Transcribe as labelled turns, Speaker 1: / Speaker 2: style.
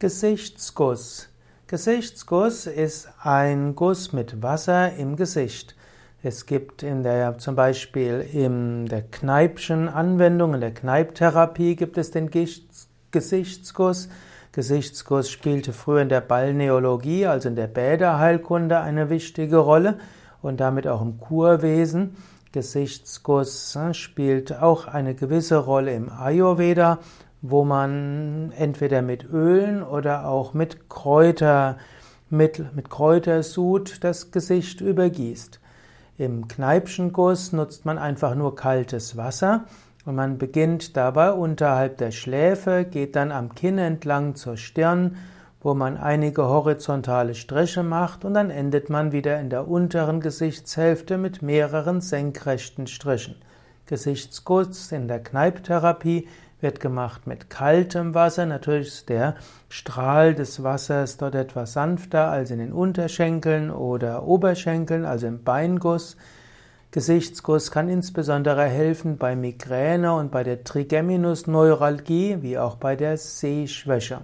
Speaker 1: Gesichtsguss. Gesichtsguss ist ein Guss mit Wasser im Gesicht. Es gibt in der, zum Beispiel in der Kneipschen Anwendung, in der Kneiptherapie gibt es den Gesichtsguss. Gesichtsguss spielte früher in der Balneologie, also in der Bäderheilkunde, eine wichtige Rolle und damit auch im Kurwesen. Gesichtsguss äh, spielt auch eine gewisse Rolle im Ayurveda, wo man entweder mit Ölen oder auch mit Kräuter, mit, mit Kräutersud das Gesicht übergießt. Im Kneipschenguss nutzt man einfach nur kaltes Wasser und man beginnt dabei unterhalb der Schläfe, geht dann am Kinn entlang zur Stirn, wo man einige horizontale Striche macht und dann endet man wieder in der unteren Gesichtshälfte mit mehreren senkrechten Strichen. Gesichtsguss in der Kneiptherapie wird gemacht mit kaltem Wasser. Natürlich ist der Strahl des Wassers dort etwas sanfter als in den Unterschenkeln oder Oberschenkeln, also im Beinguss. Gesichtsguss kann insbesondere helfen bei Migräne und bei der Trigeminusneuralgie, wie auch bei der Sehschwäche.